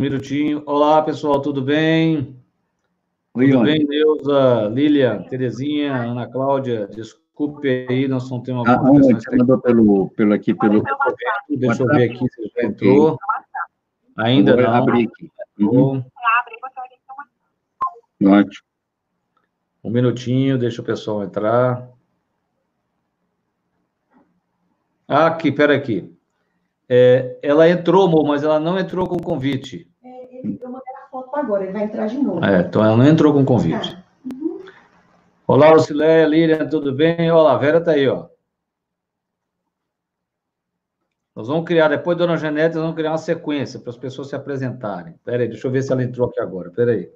minutinho. Olá, pessoal, tudo bem? Oi, tudo Ione. bem, Neuza, Lilian, Terezinha, Ana Cláudia? Desculpe aí, nós não temos Ah, uma questões que mandou pelo, pelo aqui, pelo. Deixa eu ver aqui se já entrou. Ainda Vou não. abrir aqui. Uhum. Entrou. Ótimo. Um minutinho, deixa o pessoal entrar. Ah, aqui, pera aqui. É, ela entrou, amor, mas ela não entrou com convite. É, ele- eu mandei a foto agora, ele vai entrar de novo. É, então ela não entrou com convite. Tá. Olá, Lucileia, Lilian, tudo bem? Olá, a Vera tá aí, ó. Nós vamos criar, depois Dona Janete, nós vamos criar uma sequência para as pessoas se apresentarem. Espera aí, deixa eu ver se ela entrou aqui agora. Espera aí.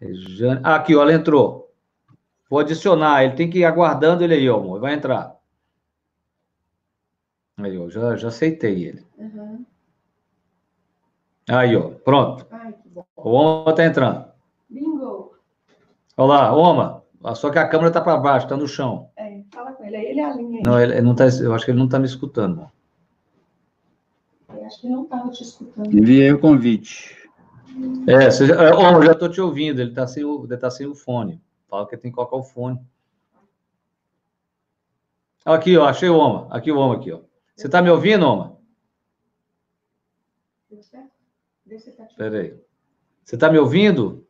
Rejane- Ah, aqui, ó, ela entrou. Vou adicionar, ele tem que ir aguardando ele aí, ó, amor. Vai entrar. Aí, ó, já, já aceitei ele. Uhum. Aí, ó, pronto. Ai, que bom. O Oma tá entrando. Bingo! Olá, Oma. Só que a câmera tá para baixo, tá no chão. É, fala com ele, aí ele alinha aí. Não, ele ele não tá, eu acho que ele não tá me escutando. Eu acho que não estava te escutando. Enviei o convite. É, você já, é, Oma, eu já tô te ouvindo, ele tá sem o, ele tá sem o fone. Fala que tem que colocar o fone. Aqui, ó, achei o Oma. Aqui o Oma aqui, ó. Você tá me ouvindo, Oma? Deu certo? Vê se tá te Espera aí. Você tá me ouvindo?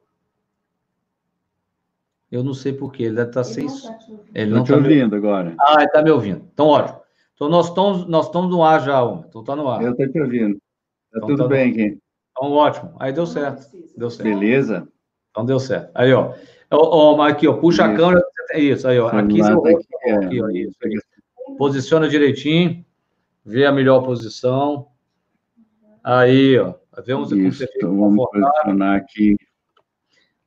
Eu não sei por quê, ele deve estar Ele sem não tá. Ele Estou não te tá me ouvindo agora. Ah, ele tá me ouvindo. Então, ótimo. Então, nós estamos, nós estamos no ar já, Oma. Então, tá no ar. Eu estou te ouvindo. Tá Então, tudo tá bem aqui. Então, ótimo. Aí deu certo. Deu certo. Beleza? Então deu certo. Aí, ó. Ó, ó, aqui, ó. Puxa a Isso. câmera. Isso, aí, ó. Aqui, Celular seu tá rosto, aqui, é. aqui, ó. Isso, isso. Posiciona direitinho. Vê a melhor posição. Aí, ó. Como Isso. Então, vamos posicionar aqui.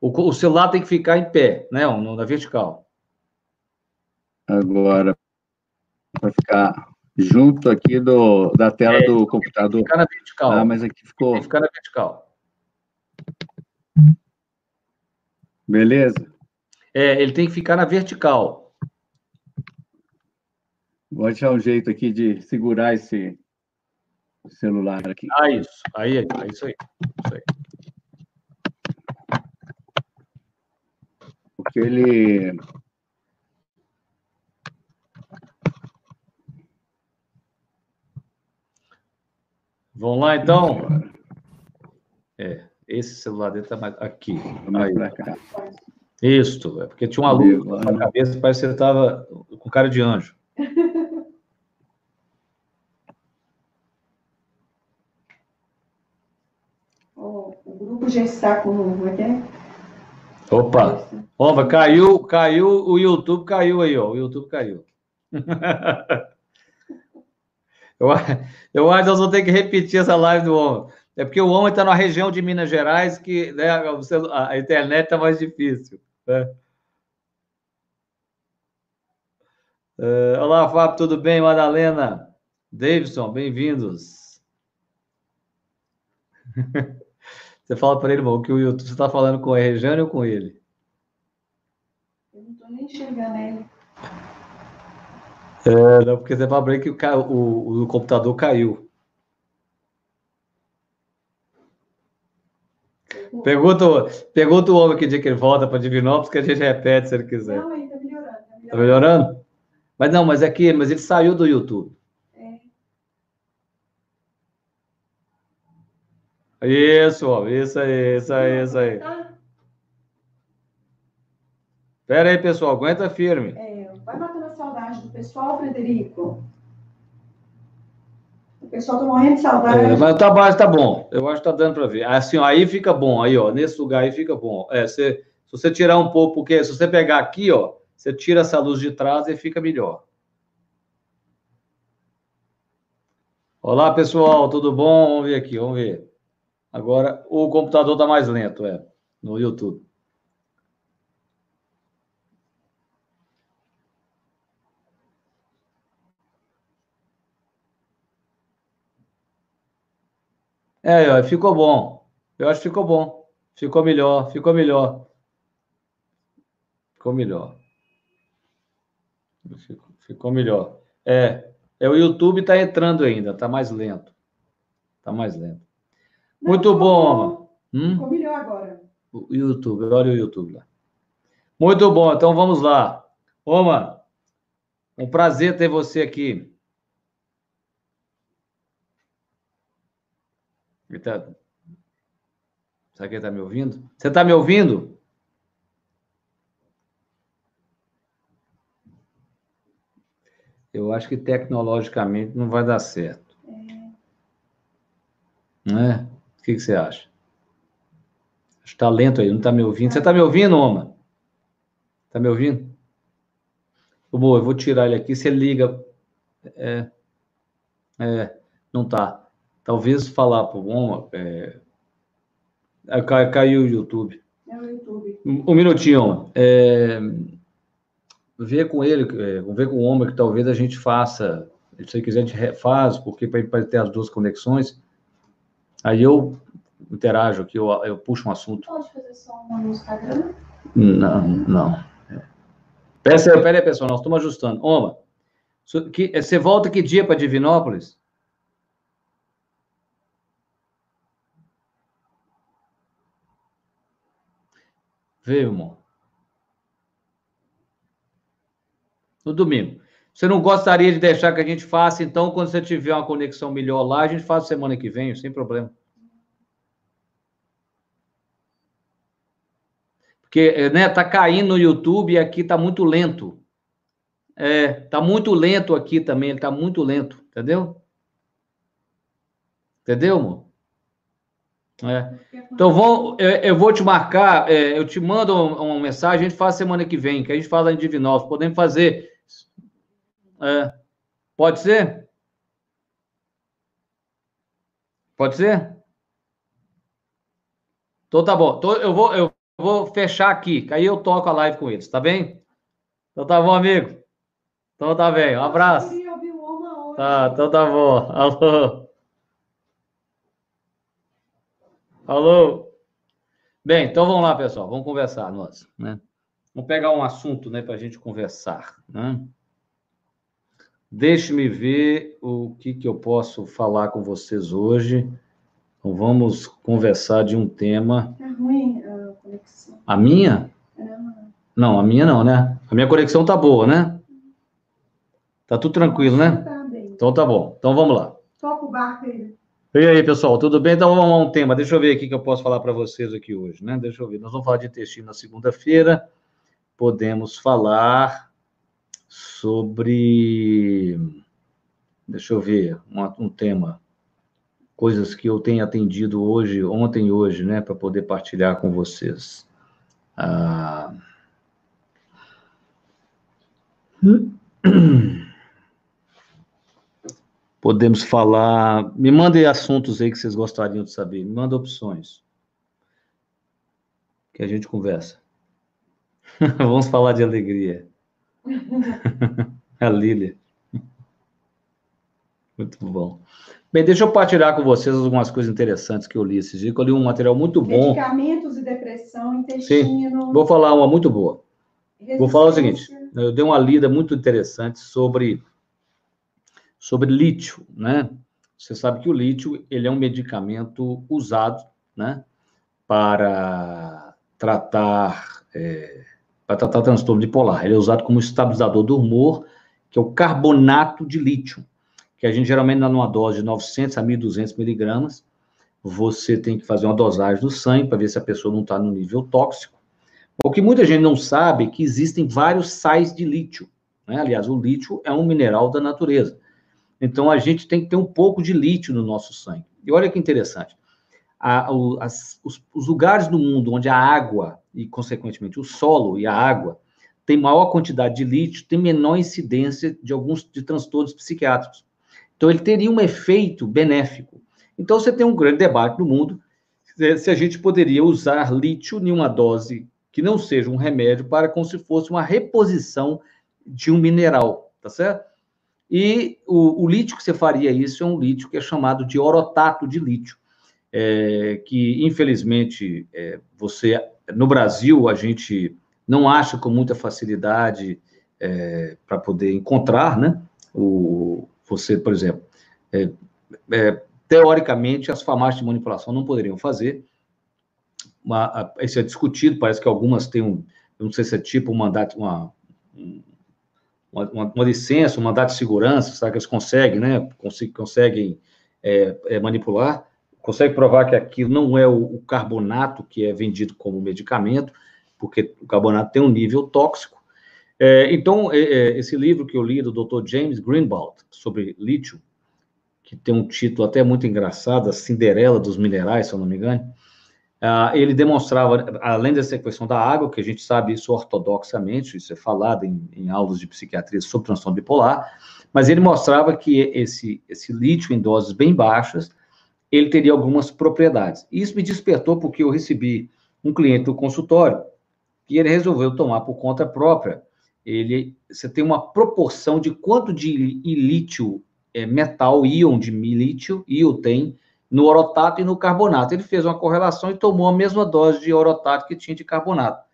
O, o celular tem que ficar em pé, né? Na vertical. Agora, para ficar junto aqui do, da tela É, do computador. Ficar na vertical. Ah, mas aqui ficou. Tem que ficar na vertical. Beleza? É, ele tem que ficar na vertical. Vou achar um jeito aqui de segurar esse celular aqui. Ah, isso. Aí, aí, é isso aí. Isso aí. Porque ele. Vamos lá, então? É. Esse celular dele tá mais aqui. Mais Aí. para cá. Isso, é porque tinha uma luz Beleza. na cabeça, parece que você estava com cara de anjo. Ó, o grupo já está com. Como é? Opa! Opa, caiu, caiu, o YouTube caiu aí, ó. O YouTube caiu. eu, eu acho que nós vamos ter que repetir essa live do homem. É porque o homem está na região de Minas Gerais que né, a internet está mais difícil. né? Eh, olá, Fábio, tudo bem? Madalena, Davidson, bem-vindos. Você fala para ele, irmão, que o YouTube, você está falando com a Rejane ou com ele? Eu não estou nem enxergando ele. É, não, porque você fala para ele que o, o, o computador caiu. Pergunta, o- pergunta o homem que dia que ele volta para Divinópolis, que a gente repete se ele quiser. Não, ele está melhorando. Tá Tá melhorando. melhorando? Mas não, mas é que mas ele saiu do YouTube. Isso, isso aí, isso aí, isso aí. Tá? Pera aí, pessoal, aguenta firme. É, vai matando a saudade do pessoal, Frederico. O pessoal está morrendo de saudade. É, mas tá baixo, tá bom. Eu acho que tá dando para ver. Assim, ó, aí fica bom, aí, ó, nesse lugar aí fica bom. É, você, se você tirar um pouco, porque se você pegar aqui, ó, você tira essa luz de trás e fica melhor. Olá, pessoal, tudo bom? Vamos ver aqui, vamos ver. Agora, o computador tá mais lento, é, no YouTube. É, ficou bom. Eu acho que ficou bom. Ficou melhor, ficou melhor. Ficou melhor. Ficou melhor. É, é o YouTube está entrando ainda, está mais lento. Está mais lento. Muito bom. Hum? Ficou melhor agora. O YouTube, olha o YouTube lá. Muito bom, então vamos lá. Oma, um prazer ter você aqui. Ele tá... Será que ele está me ouvindo? Você está me ouvindo? Eu acho que tecnologicamente não vai dar certo. É. Não é? O que, que você acha? Acho que está lento aí, não está me ouvindo. Você está me ouvindo, Oma? Está me ouvindo? Bom, eu vou tirar ele aqui. Você liga. É, é, não tá. Talvez falar para o Oma. É, caiu o YouTube. É o YouTube. Um, minutinho, Oma. É, ver com ele, é, ver com o homem que talvez a gente faça, se você quiser, a gente refaz, porque para ter as duas conexões, aí eu interajo aqui, eu, eu puxo um assunto. Pode fazer só uma no Instagram? Não, não. Aí, pera aí, pessoal, nós estamos ajustando. Oma, você volta que dia para Divinópolis? Veio, irmão. no domingo. Você não gostaria de deixar que a gente faça, então, quando você tiver uma conexão melhor lá, a gente faz semana que vem, sem problema. Porque, né, tá caindo no YouTube e aqui tá muito lento. É, tá muito lento aqui também, ele tá muito lento, entendeu? Entendeu, amor? É. Então, vou, eu, eu, vou te marcar, é, eu te mando uma, mensagem, a gente faz semana que vem, que a gente fala em Divinópolis. Podemos fazer é. Pode ser? Pode ser? Então tá bom. Então, eu, vou, eu vou fechar aqui, que aí eu toco a live com eles, tá bem? Então tá bom, amigo. Então tá bem. Um abraço. Tá, então tá bom. Alô. Alô. Bem, então vamos lá, pessoal. Vamos conversar, nós, né? Vamos pegar um assunto, né, para a gente conversar, né? Deixe-me ver o que, que eu posso falar com vocês hoje. Então, vamos conversar de um tema. É ruim a conexão. A minha? É. Não, a minha não, né? A minha conexão tá boa, né? Tá tudo tranquilo, né? Tá bem. Então tá bom. Então vamos lá. Toca o barco aí. E aí, pessoal, tudo bem? Então vamos a um tema. Deixa eu ver aqui que eu posso falar para vocês aqui hoje, né? Deixa eu ver. Nós vamos falar de intestino na segunda-feira. Podemos falar sobre. Deixa eu ver, um, um tema. Coisas que eu tenho atendido hoje, ontem e hoje, né, para poder partilhar com vocês. Ah... Podemos falar. Me mandem assuntos aí que vocês gostariam de saber. Me manda opções. Que a gente conversa. Vamos falar de alegria. a Lília. Muito bom. Bem, deixa eu partilhar com vocês algumas coisas interessantes que eu li esses dias. Eu li um material muito bom. Medicamentos e depressão, intestino. Sim, vou falar uma muito boa. Vou falar o seguinte: eu dei uma lida muito interessante sobre, sobre lítio, né? Você sabe que o lítio ele é um medicamento usado, né, para tratar é, para tratar transtorno bipolar. Ele é usado como estabilizador do humor, que é o carbonato de lítio, que a gente geralmente dá numa dose de 900 a 1.200 miligramas. Você tem que fazer uma dosagem do sangue para ver se a pessoa não está no nível tóxico. O que muita gente não sabe é que existem vários sais de lítio. Né? Aliás, o lítio é um mineral da natureza. Então, a gente tem que ter um pouco de lítio no nosso sangue. E olha que interessante. A, o, as, os, os lugares do mundo onde a água e, consequentemente, o solo e a água tem maior quantidade de lítio, tem menor incidência de alguns de transtornos psiquiátricos. Então, ele teria um efeito benéfico. Então, você tem um grande debate no mundo se a gente poderia usar lítio em uma dose que não seja um remédio para como se fosse uma reposição de um mineral, tá certo? E o, o lítio que você faria isso é um lítio que é chamado de orotato de lítio, é, que infelizmente é, você no Brasil, a gente não acha com muita facilidade é, para poder encontrar, né? O, você, por exemplo, é, é, teoricamente, as farmácias de manipulação não poderiam fazer. Uma, isso é discutido, parece que algumas têm um, não sei se é tipo um mandato, uma, uma, uma, licença, um mandato de segurança, sabe que eles conseguem, né? conseguem é, é, manipular, conseguem provar que aquilo não é o, carbonato que é vendido como medicamento, porque o carbonato tem um nível tóxico. É, então, é, é, esse livro que eu li do Dr. James Greenwald sobre lítio, que tem um título até muito engraçado, A Cinderela dos Minerais, se eu não me engano, Uh, ele demonstrava, além dessa questão da água, que a gente sabe isso ortodoxamente, isso é falado em, em aulas de psiquiatria sobre transtorno bipolar, mas ele mostrava que esse, esse lítio em doses bem baixas, ele teria algumas propriedades. Isso me despertou porque eu recebi um cliente do consultório que ele resolveu tomar por conta própria. Ele, você tem uma proporção de quanto de lítio é, metal, íon de lítio, íon tem no orotato e no carbonato. Ele fez uma correlação e tomou a mesma dose de orotato que tinha de carbonato.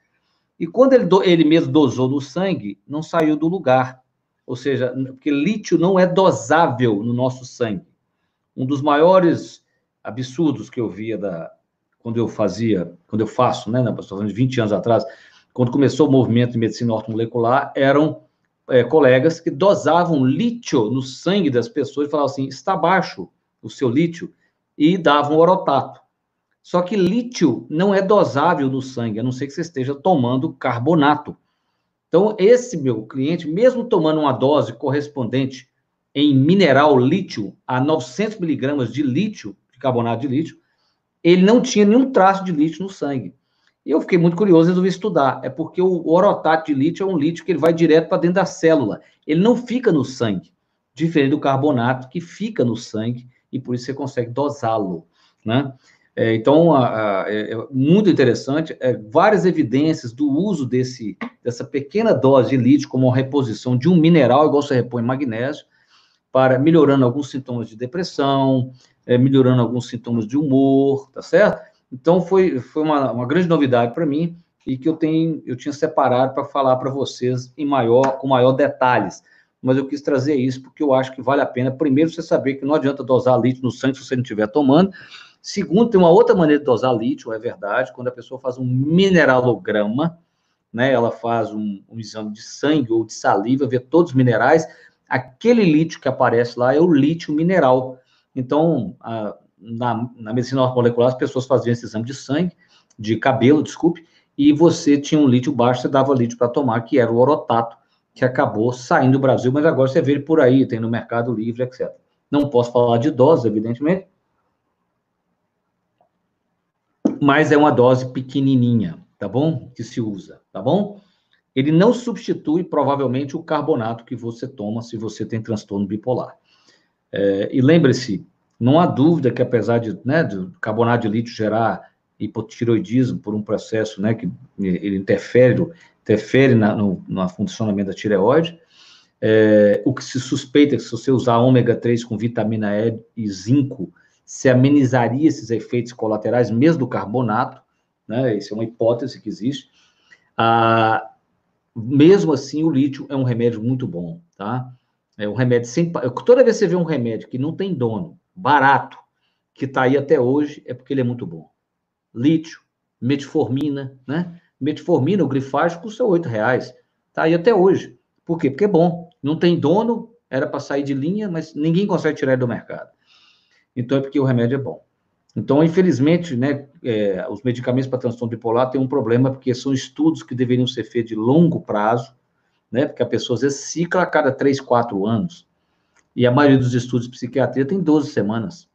E quando ele, ele mesmo dosou no sangue, não saiu do lugar. Ou seja, porque lítio não é dosável no nosso sangue. Um dos maiores absurdos que eu via da, quando eu fazia, quando eu faço, né, estou falando de 20 anos atrás, quando começou o movimento de medicina ortomolecular, eram é, colegas que dosavam lítio no sangue das pessoas e falavam assim: está baixo o seu lítio e davam orotato. Só que lítio não é dosável no sangue, a não ser que você esteja tomando carbonato. Então, esse meu cliente, mesmo tomando uma dose correspondente em mineral lítio a 900 miligramas de lítio, carbonato de lítio, ele não tinha nenhum traço de lítio no sangue. E eu fiquei muito curioso e resolvi estudar. É porque o orotato de lítio é um lítio que ele vai direto para dentro da célula. Ele não fica no sangue, diferente do carbonato que fica no sangue e por isso você consegue dosá-lo, né? É, então, a, a, é, é muito interessante, é, várias evidências do uso desse, dessa pequena dose de lítio como uma reposição de um mineral, igual você repõe magnésio, para melhorando alguns sintomas de depressão, é, melhorando alguns sintomas de humor, tá certo? Então, foi, foi uma, uma grande novidade para mim e que eu, tenho, eu tinha separado para falar para vocês em maior, com maior detalhes mas eu quis trazer isso porque eu acho que vale a pena, primeiro, você saber que não adianta dosar lítio no sangue se você não estiver tomando. Segundo, tem uma outra maneira de dosar lítio, é verdade, quando a pessoa faz um mineralograma, né, ela faz um, um exame de sangue ou de saliva, vê todos os minerais, aquele lítio que aparece lá é o lítio mineral. Então, a, na, na medicina molecular, as pessoas faziam esse exame de sangue, de cabelo, desculpe, e você tinha um lítio baixo, você dava lítio para tomar, que era o orotato, que acabou saindo do Brasil, mas agora você vê ele por aí, tem no Mercado Livre, etc. Não posso falar de dose, evidentemente, mas é uma dose pequenininha, tá bom? Que se usa, tá bom? Ele não substitui, provavelmente, o carbonato que você toma se você tem transtorno bipolar. É, e lembre-se, não há dúvida que, apesar de, né, do carbonato de lítio gerar hipotiroidismo por um processo né, que ele interfere interfere na, no, no funcionamento da tireoide. É, o que se suspeita é que se você usar ômega 3 com vitamina E e zinco, se amenizaria esses efeitos colaterais, mesmo do carbonato, né? Isso é uma hipótese que existe. Ah, mesmo assim, o lítio é um remédio muito bom, tá? É um remédio sem. Toda vez que você vê um remédio que não tem dono, barato, que está aí até hoje, é porque ele é muito bom. Lítio, metformina, né? Metformina, o grifagem, custa R$ reais. Tá aí até hoje. Por quê? Porque é bom. Não tem dono, era para sair de linha, mas ninguém consegue tirar do mercado. Então é porque o remédio é bom. Então, infelizmente, né, é, os medicamentos para transtorno bipolar têm um problema, porque são estudos que deveriam ser feitos de longo prazo, né, porque a pessoa às vezes cicla a cada 3, 4 anos. E a maioria dos estudos de psiquiatria tem 12 semanas.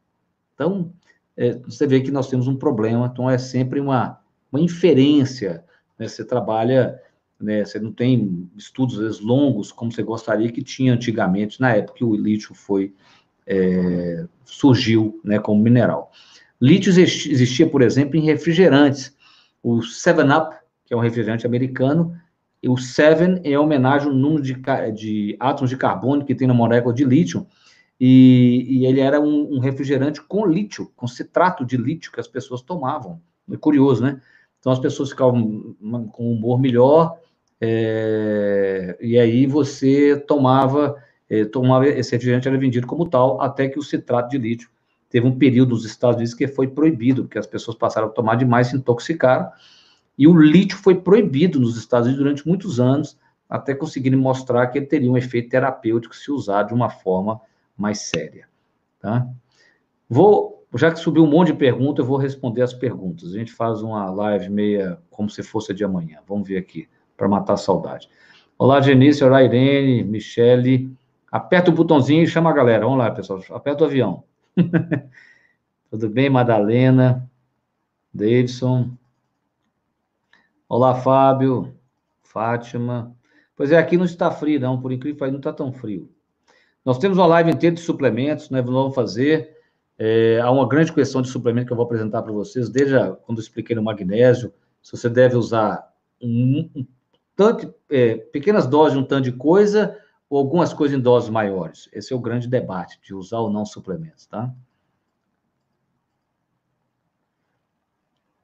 Então, é, você vê que nós temos um problema, então é sempre uma, uma inferência né? Você trabalha, né? Você não tem estudos vezes, longos como você gostaria que tinha antigamente, na época que o lítio foi é, surgiu, né, como mineral. Lítio existia, por exemplo, em refrigerantes. O 7-Up, que é um refrigerante americano, e o 7 é homenagem ao número de, de, átomos de carbono que tem na molécula de lítio, e, e ele era um, um, refrigerante com lítio, com citrato de lítio que as pessoas tomavam. É curioso, né? Então as pessoas ficavam com um humor melhor, é, e aí você tomava, é, tomava esse refrigerante era vendido como tal, até que o citrato de lítio teve um período nos Estados Unidos que foi proibido, porque as pessoas passaram a tomar demais, se intoxicaram, e o lítio foi proibido nos Estados Unidos durante muitos anos, até conseguirem mostrar que ele teria um efeito terapêutico se usado de uma forma mais séria. Tá? Vou, já que subiu um monte de perguntas, eu vou responder as perguntas. A gente faz uma live meia como se fosse de amanhã. Vamos ver aqui, para matar a saudade. Olá, Genice, olá, Irene, Michele. Aperta o botãozinho e chama a galera. Vamos lá, pessoal. Aperta o avião. Tudo bem, Madalena? Davidson. Olá, Fábio. Fátima. Pois é, aqui não está frio, não. Por incrível que pareça, não está tão frio. Nós temos uma live inteira de suplementos, né? Vamos fazer. É, há uma grande questão de suplemento que eu vou apresentar para vocês, desde quando eu expliquei no magnésio, se você deve usar um, um tanto, é, pequenas doses de um tanto de coisa ou algumas coisas em doses maiores. Esse é o grande debate, de usar ou não suplementos, tá?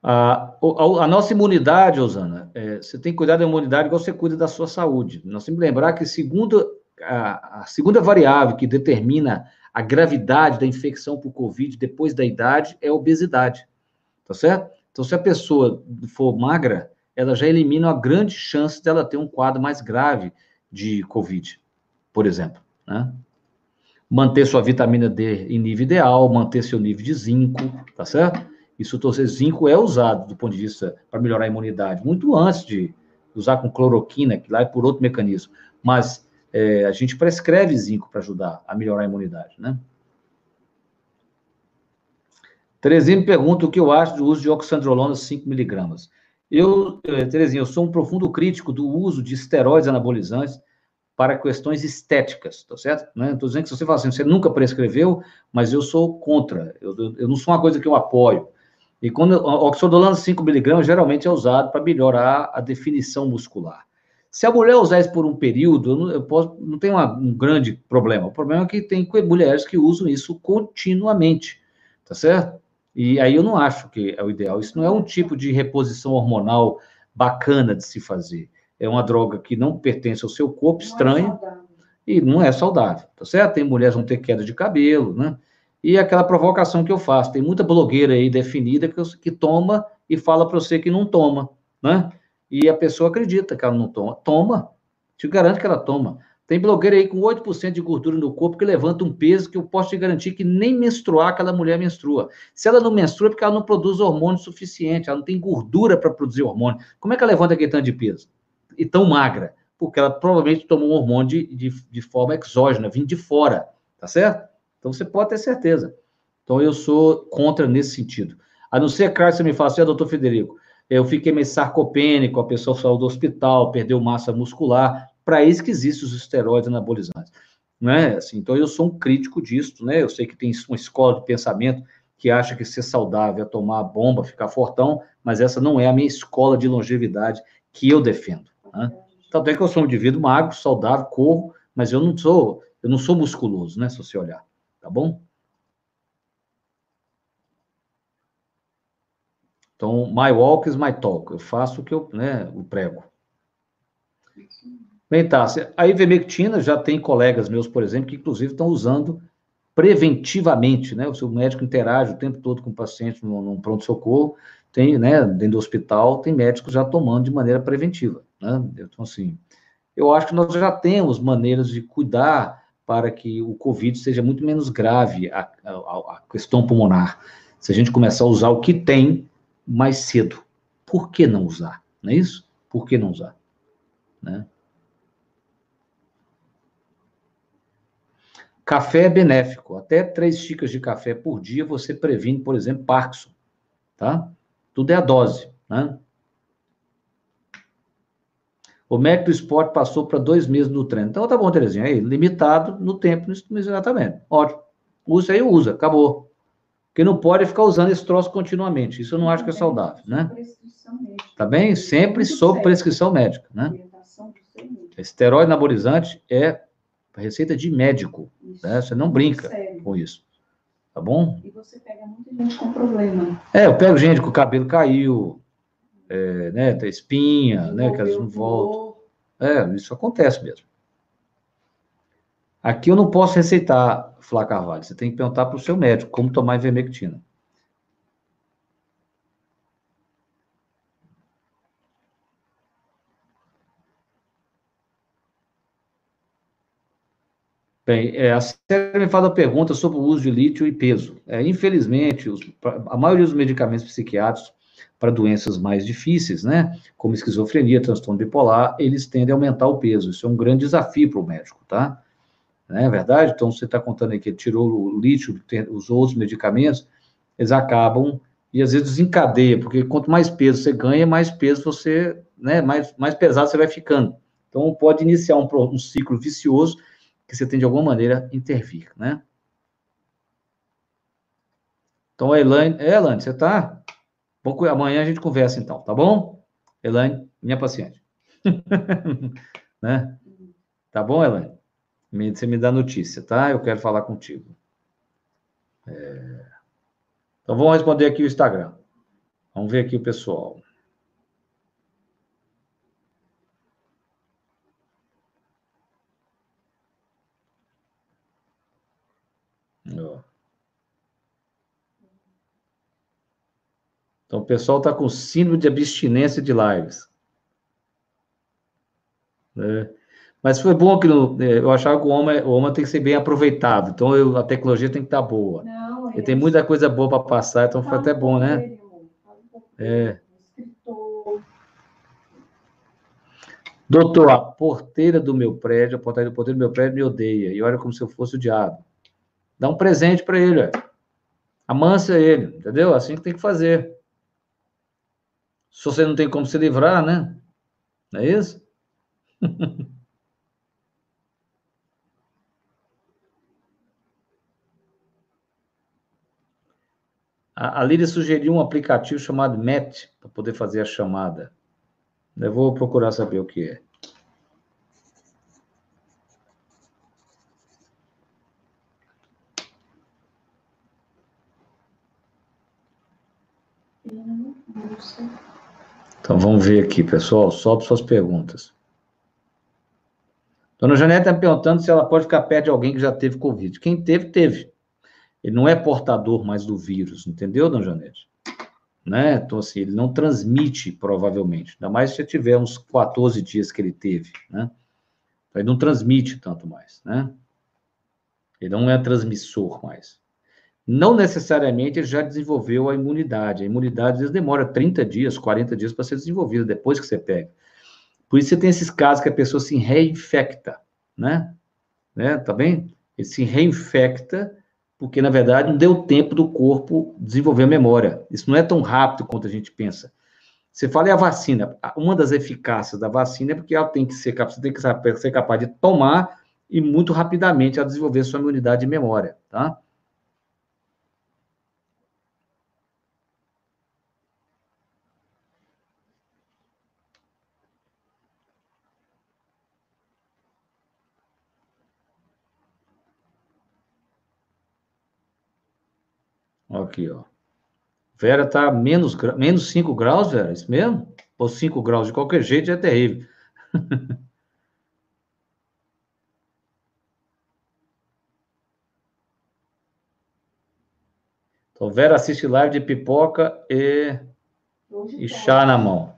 A, a, a nossa imunidade, Osana, é, você tem que cuidar da imunidade igual você cuida da sua saúde. Nós temos que lembrar que segundo, a, a segunda variável que determina a gravidade da infecção por Covid depois da idade é a obesidade, tá certo? Então, se a pessoa for magra, ela já elimina a grande chance dela ter um quadro mais grave de Covid por exemplo. Né? Manter sua vitamina D em nível ideal, manter seu nível de zinco, tá certo? Isso, torcer zinco é usado do ponto de vista para melhorar a imunidade, muito antes de usar com cloroquina, que lá é por outro mecanismo. Mas é, a gente prescreve zinco para ajudar a melhorar a imunidade, né? Terezinha me pergunta o que eu acho do uso de oxandrolona 5 miligramas. Eu, Terezinha, eu sou um profundo crítico do uso de esteroides anabolizantes para questões estéticas, tá certo? Não estou dizendo que se você fala assim, você nunca prescreveu, mas eu sou contra, eu, eu não sou uma coisa que eu apoio. E quando o oxodolano 5mg geralmente é usado para melhorar a definição muscular. Se a mulher usar isso por um período, eu não, eu posso, não tem uma, um grande problema. O problema é que tem mulheres que usam isso continuamente, tá certo? E aí eu não acho que é o ideal. Isso não é um tipo de reposição hormonal bacana de se fazer é uma droga que não pertence ao seu corpo, estranha, é e não é saudável, tá certo? Tem mulheres que vão ter queda de cabelo, né? E aquela provocação que eu faço, tem muita blogueira aí definida que, que toma e fala para você que não toma, né? E a pessoa acredita que ela não toma. Toma, te garanto que ela toma. Tem blogueira aí com 8% de gordura no corpo que levanta um peso que eu posso te garantir que nem menstruar aquela mulher menstrua. Se ela não menstrua é porque ela não produz hormônio suficiente, ela não tem gordura para produzir hormônio. Como é que ela levanta aquele tanto de peso? E tão magra? Porque ela provavelmente tomou um hormônio de, de, de forma exógena, vindo de fora, tá certo? Então você pode ter certeza. Então eu sou contra nesse sentido. A não ser, claro, você me fala assim, ah, doutor Federico, eu fiquei meio sarcopênico, a pessoa saiu do hospital, perdeu massa muscular, para isso que existem os esteroides anabolizantes. Né? Assim, então eu sou um crítico disso, né? Eu sei que tem uma escola de pensamento que acha que ser saudável é tomar bomba, ficar fortão, mas essa não é a minha escola de longevidade que eu defendo. Né? Tanto é que eu sou um indivíduo magro, saudável, corro, mas eu não sou, eu não sou musculoso, né? Se você olhar, tá bom? Então, my walk is my talk. Eu faço o que eu, né, o prego. Bem, tá. A ivermectina já tem colegas meus, por exemplo, que inclusive estão usando preventivamente, né? O seu médico interage o tempo todo com o paciente num, num pronto-socorro, tem, né, dentro do hospital, tem médicos já tomando de maneira preventiva. Né? Então, assim, eu acho que nós já temos maneiras de cuidar para que o Covid seja muito menos grave, a, a, a questão pulmonar. Se a gente começar a usar o que tem mais cedo, por que não usar? Não é isso? Por que não usar? Né? Café é benéfico. Até três xícaras de café por dia você previne, por exemplo, Parkinson. Tá? Tudo é a dose. Né? O médico do esporte passou para dois meses no treino. Então, tá bom, Terezinha, aí, limitado no tempo, exatamente. Ótimo. Usa aí, usa, acabou. Porque não pode ficar usando esse troço continuamente. Isso eu não acho que é saudável, né? Tá bem? Sempre sob prescrição médica, né? Esteroide anabolizante é receita de médico, né? Você não brinca com isso. Tá bom? E você pega muita gente com problema. É, eu pego gente que o cabelo caiu, é, né, tem espinha, né, que elas não voltam. É, isso acontece mesmo. Aqui eu não posso receitar, Flá Carvalho. Você tem que perguntar para o seu médico como tomar ivermectina. Bem, é, a série me faz a pergunta sobre o uso de lítio e peso. É, infelizmente, os, a maioria dos medicamentos psiquiátricos para doenças mais difíceis, né, como esquizofrenia, transtorno bipolar, eles tendem a aumentar o peso. Isso é um grande desafio para o médico, tá? Não é verdade? Então, você está contando aí que tirou o lítio, os outros medicamentos, eles acabam, e às vezes desencadeia, porque quanto mais peso você ganha, mais peso você, né, mais, mais pesado você vai ficando. Então, pode iniciar um, um ciclo vicioso que você tem de alguma maneira intervir, né? Então, a Elaine, é, Elaine, você tá? Amanhã a gente conversa então, tá bom? Elaine, minha paciente. né? Tá bom, Elaine? Você me dá notícia, tá? Eu quero falar contigo. É... Então, vamos responder aqui o Instagram. Vamos ver aqui o pessoal. Então, o pessoal está com síndrome de abstinência de lives. É. Mas foi bom que é, eu achava que o homem, o homem tem que ser bem aproveitado. Então, eu, a tecnologia tem que estar tá boa. Não, é e tem muita coisa boa para passar, então foi até bom, né? É. Doutor, a porteira do meu prédio, a porteira do porteiro do meu prédio me odeia. E olha como se eu fosse o diabo. Dá um presente para ele. Amansa ele, entendeu? Assim que tem que fazer. Se você não tem como se livrar, né? Não é isso? a, a sugeriu um aplicativo chamado MET para poder fazer a chamada. Eu vou procurar saber o que é. Então vamos ver aqui, pessoal. Sobe suas perguntas. Dona Janete está me perguntando se ela pode ficar perto de alguém que já teve Covid. Quem teve, teve. Ele não é portador mais do vírus, entendeu, Dona Janete? Né? Então, assim, ele não transmite, provavelmente. Ainda mais se tiver uns 14 dias que ele teve, né? Então, ele não transmite tanto mais, né? Ele não é transmissor mais não necessariamente ele já desenvolveu a imunidade. A imunidade, às vezes, demora 30 dias, 40 dias para ser desenvolvida, depois que você pega. Por isso você tem esses casos que a pessoa se reinfecta, né? né? Tá bem? Ele se reinfecta porque, na verdade, não deu tempo do corpo desenvolver a memória. Isso não é tão rápido quanto a gente pensa. Você fala é a vacina. Uma das eficácias da vacina é porque ela tem que ser, você tem que ser capaz de tomar e muito rapidamente ela desenvolver sua imunidade e memória, tá? Aqui, ó. Vera tá menos, menos 5 graus, Vera, isso mesmo? Ou 5 graus, de qualquer jeito, é terrível. então, Vera assiste live de pipoca e, e chá na mão.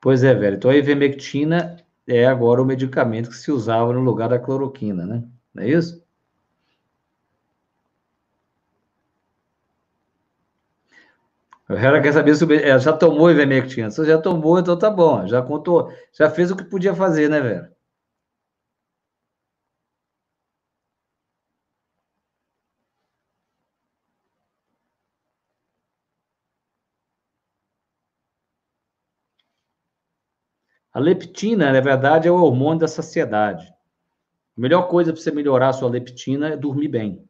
Pois é, Vera. Então, a ivermectina é agora o medicamento que se usava no lugar da cloroquina, né? Não é isso? O Hera quer saber se é, já tomou ivermectina. Se já tomou, então tá bom. Já contou, já fez o que podia fazer, né, Vera? A leptina, na verdade, é o hormônio da saciedade. A melhor coisa para você melhorar a sua leptina é dormir bem.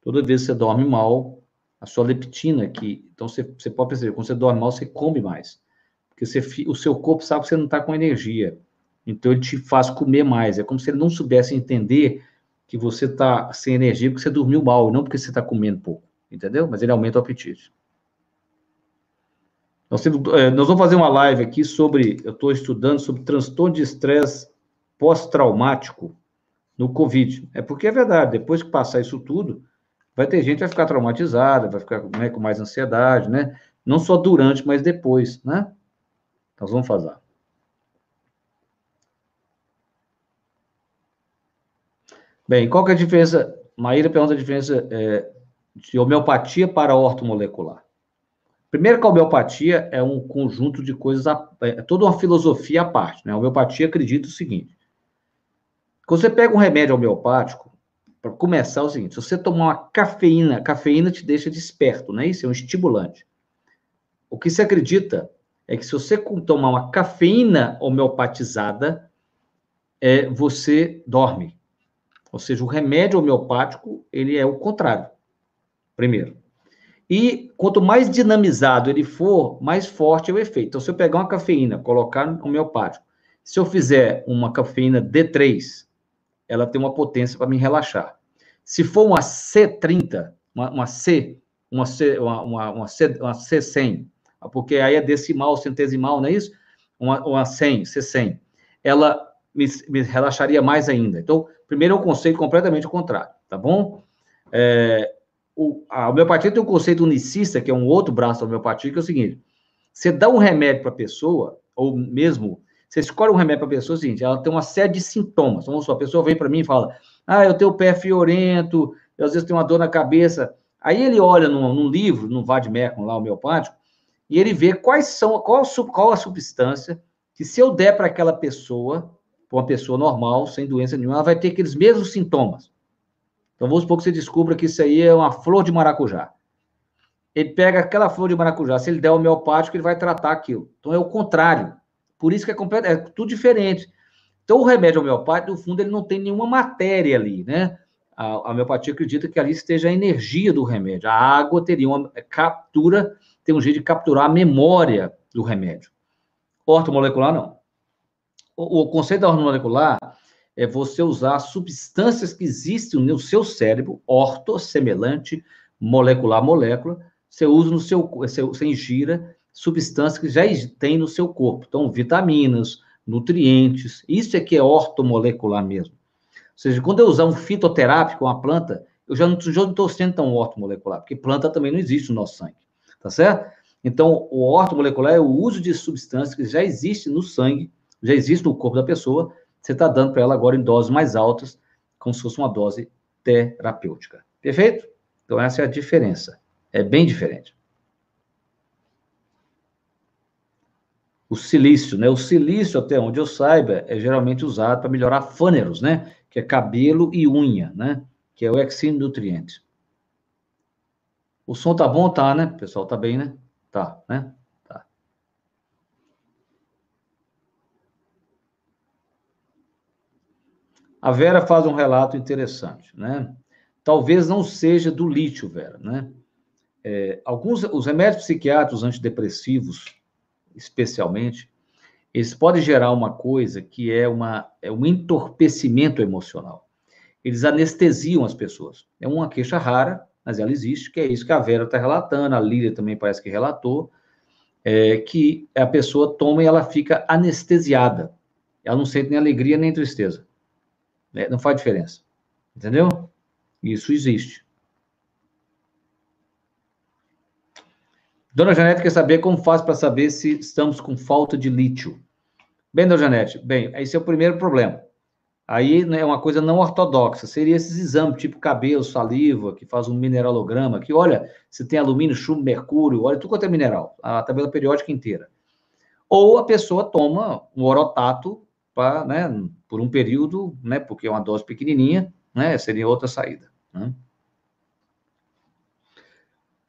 Toda vez que você dorme mal, a sua leptina, que então você, você pode perceber, quando você dorme mal, você come mais. Porque você, o seu corpo sabe que você não está com energia. Então ele te faz comer mais. É como se ele não soubesse entender que você está sem energia porque você dormiu mal, não porque você está comendo pouco. Entendeu? Mas ele aumenta o apetite. Nós, temos, é, nós vamos fazer uma live aqui sobre, eu estou estudando sobre transtorno de estresse pós-traumático no Covid. É porque é verdade, depois que passar isso tudo, vai ter gente que vai ficar traumatizada, vai ficar né, com mais ansiedade, né? Não só durante, mas depois, né? Nós vamos fazer. Bem, qual que é a diferença? Maíra pergunta a diferença é, de homeopatia para ortomolecular. Primeiro que a homeopatia é um conjunto de coisas, é toda uma filosofia à parte. Né? A homeopatia acredita o seguinte: quando você pega um remédio homeopático, para começar é o seguinte, se você tomar uma cafeína, cafeína te deixa desperto, não é isso? É um estimulante. O que se acredita é que se você tomar uma cafeína homeopatizada, é, você dorme. Ou seja, o remédio homeopático, ele é o contrário. Primeiro. E quanto mais dinamizado ele for, mais forte é o efeito. Então, se eu pegar uma cafeína, colocar no homeopático, se eu fizer uma cafeína D3, ela tem uma potência para me relaxar. Se for uma C30, uma, uma C, uma C, uma, uma, uma, C, uma C100, porque aí é decimal, centesimal, não é isso? Uma, uma 100, C100, ela me, me relaxaria mais ainda. Então, primeiro é um conceito completamente contrário, tá bom? É, o, a homeopatia tem um conceito unicista, que é um outro braço da homeopatia, que é o seguinte: você dá um remédio para a pessoa, ou mesmo você escolhe um remédio para a pessoa, é o seguinte, ela tem uma série de sintomas. Vamos supor, a pessoa vem para mim e fala, ah, eu tenho o pé fiorento, eu às vezes tenho uma dor na cabeça. Aí ele olha num, num livro, no Vadmecum lá, homeopático, e ele vê quais são, qual, qual a substância que se eu der para aquela pessoa, para uma pessoa normal, sem doença nenhuma, ela vai ter aqueles mesmos sintomas. Então vamos supor que você descubra que isso aí é uma flor de maracujá. Ele pega aquela flor de maracujá, se ele der homeopático, ele vai tratar aquilo. Então é o contrário. Por isso que é, completo, é tudo diferente. Então, o remédio homeopático, no fundo, ele não tem nenhuma matéria ali, né? A, a homeopatia acredita que ali esteja a energia do remédio. A água teria uma é, captura, tem um jeito de capturar a memória do remédio. Ortomolecular, não. O, o conceito da ortomolecular é você usar substâncias que existem no seu cérebro, orto, semelhante, molecular, molécula, você usa no seu, você ingira substâncias que já tem no seu corpo. Então, vitaminas, nutrientes, isso é que é ortomolecular mesmo. Ou seja, quando eu usar um fitoterápico, uma planta, eu já não estou sendo tão ortomolecular, porque planta também não existe no nosso sangue, tá certo? Então, o ortomolecular é o uso de substâncias que já existem no sangue, já existe no corpo da pessoa, você está dando para ela agora em doses mais altas, como se fosse uma dose terapêutica. Perfeito? Então, essa é a diferença. É bem diferente. o silício, né? O silício, até onde eu saiba, é geralmente usado para melhorar fâneros, né? Que é cabelo e unha, né? Que é o exinonutriente. O som tá bom? Tá, né? O pessoal tá bem, né? Tá, né? Tá. A Vera faz um relato interessante, né? Talvez não seja do lítio, Vera, né? É, alguns, os remédios psiquiátricos antidepressivos, especialmente, eles podem gerar uma coisa que é, uma, é um entorpecimento emocional. Eles anestesiam as pessoas. É uma queixa rara, mas ela existe, que é isso que a Vera está relatando, a Lília também parece que relatou, é, que a pessoa toma e ela fica anestesiada. Ela não sente nem alegria nem tristeza. É, não faz diferença. Entendeu? Isso existe. Dona Janete quer saber como faz para saber se estamos com falta de lítio. Bem, Dona Janete, bem, esse é o primeiro problema. Aí né, é uma coisa não ortodoxa, seria esses exames, tipo cabelo, saliva, que faz um mineralograma, que olha se tem alumínio, chumbo, mercúrio, olha tudo quanto é mineral, a tabela periódica inteira. Ou a pessoa toma um orotato pra, né, por um período, né, porque é uma dose pequenininha, né, seria outra saída. Né?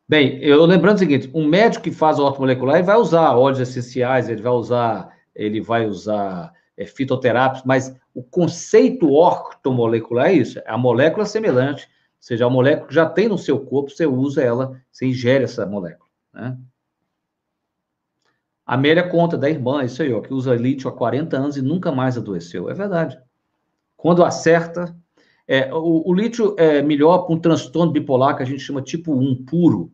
Bem, eu lembrando o seguinte, um médico que faz ortomolecular, ele vai usar óleos essenciais, ele vai usar, ele vai usar é, fitoterápicos, mas o conceito ortomolecular é isso, é a molécula semelhante, ou seja, a molécula que já tem no seu corpo, você usa ela, você ingere essa molécula, né? Amélia conta da irmã, isso aí, ó, que usa lítio há 40 anos e nunca mais adoeceu. É verdade. Quando acerta, é, o, o, lítio é melhor para um transtorno bipolar que a gente chama tipo 1 puro,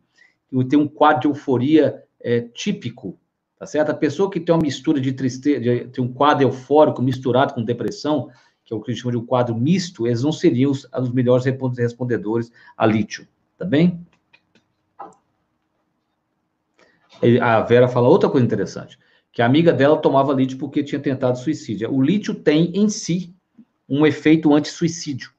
tem um quadro de euforia é, típico, tá certo? A pessoa que tem uma mistura de tristeza, de, tem um quadro eufórico misturado com depressão, que é o que a gente chama de um quadro misto, eles não seriam os, os melhores respondedores a lítio, tá bem? A Vera fala outra coisa interessante, que a amiga dela tomava lítio porque tinha tentado suicídio. O lítio tem em si um efeito anti-suicídio,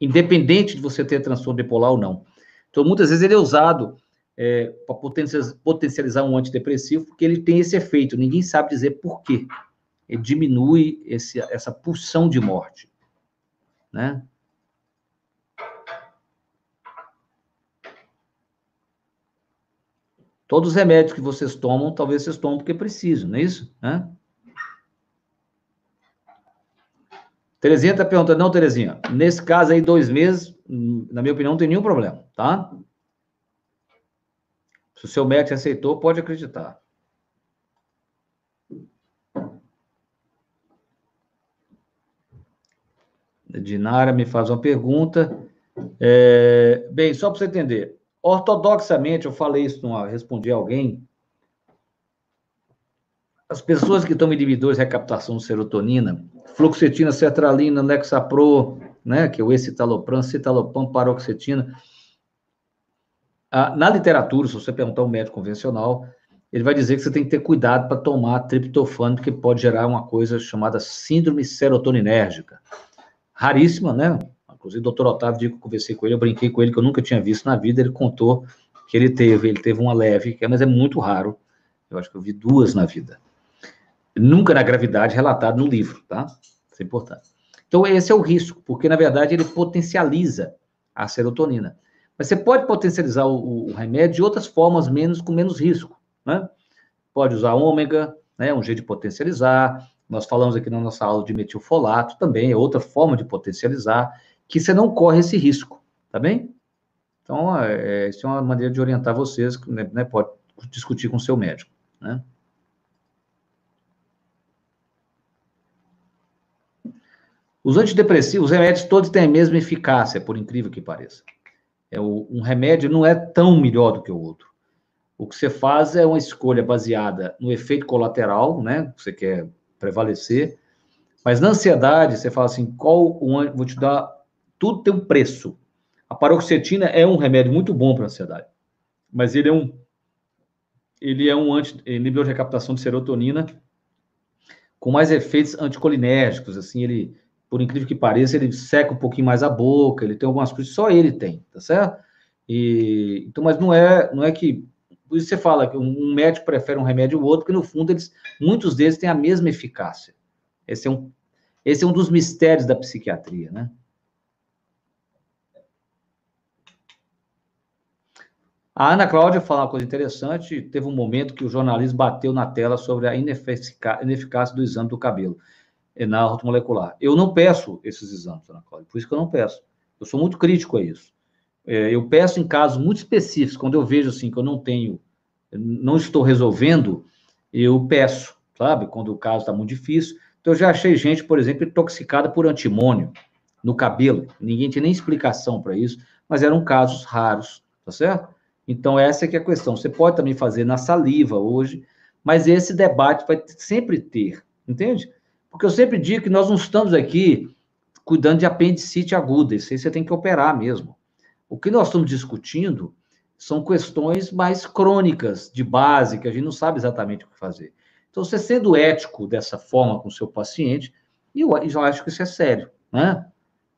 independente de você ter transtorno bipolar ou não. Então, muitas vezes ele é usado é, para potencializar um antidepressivo, porque ele tem esse efeito. Ninguém sabe dizer por quê. Ele diminui esse, essa pulsão de morte. Né? Todos os remédios que vocês tomam, talvez vocês tomam porque precisam, não é isso? Né? Terezinha está perguntando, não, Terezinha, nesse caso aí, dois meses, na minha opinião, não tem nenhum problema, tá? Se o seu médico aceitou, pode acreditar. Dinara me faz uma pergunta. É, bem, só para você entender, ortodoxamente, eu falei isso, numa, respondi a alguém. As pessoas que tomam inibidores de recaptação de serotonina, fluoxetina, sertralina, Lexapro, né, que é o escitalopram, citalopram, paroxetina, ah, na literatura, se você perguntar um médico convencional, ele vai dizer que você tem que ter cuidado para tomar triptofano, porque pode gerar uma coisa chamada síndrome serotoninérgica. Raríssima, né? Inclusive, o doutor Otávio, dia que eu conversei com ele, eu brinquei com ele, que eu nunca tinha visto na vida, ele contou que ele teve, ele teve uma leve, mas é muito raro. Eu acho que eu vi duas na vida. Nunca na gravidade relatado no livro, tá? Isso é importante. Então, esse é o risco, porque, na verdade, ele potencializa a serotonina. Mas você pode potencializar o, o remédio de outras formas, menos com menos risco, né? Pode usar ômega, né? Um jeito de potencializar. Nós falamos aqui na nossa aula de metilfolato também, é outra forma de potencializar, que você não corre esse risco, tá bem? Então, é, é isso é uma maneira de orientar vocês, né, né? Pode discutir com o seu médico, né? Os antidepressivos, os remédios todos têm a mesma eficácia, por incrível que pareça. É o, um remédio não é tão melhor do que o outro. O que você faz é uma escolha baseada no efeito colateral, né? Que você quer prevalecer. Mas na ansiedade, você fala assim: qual o. Vou te dar. Tudo tem um preço. A paroxetina é um remédio muito bom para ansiedade. Mas ele é um. Ele é um anti, inibidor de recaptação de serotonina com mais efeitos anticolinérgicos, assim, ele por incrível que pareça, ele seca um pouquinho mais a boca, ele tem algumas coisas, só ele tem, tá certo? E, então, mas não é, não é que. Por isso você fala que um médico prefere um remédio ou outro, porque no fundo eles, muitos deles têm a mesma eficácia. Esse é um, esse é um dos mistérios da psiquiatria, né? A Ana Cláudia fala uma coisa interessante. Teve um momento que o jornalismo bateu na tela sobre a ineficácia do exame do cabelo na ortomolecular. Eu não peço esses exames, Ana Cláudia, por isso que eu não peço. Eu sou muito crítico a isso. É, eu peço em casos muito específicos, quando eu vejo assim que eu não tenho, não estou resolvendo, eu peço, sabe? Quando o caso está muito difícil. Então, eu já achei gente, por exemplo, intoxicada por antimônio no cabelo. Ninguém tinha nem explicação para isso, mas eram casos raros, tá certo? Então, essa é que é a questão. Você pode também fazer na saliva hoje, mas esse debate vai sempre ter, entende? Porque eu sempre digo que nós não estamos aqui cuidando de apendicite aguda, isso aí você tem que operar mesmo. O que nós estamos discutindo são questões mais crônicas, de base, que a gente não sabe exatamente o que fazer. Então, você sendo ético dessa forma com o seu paciente, eu, eu acho que isso é sério, né?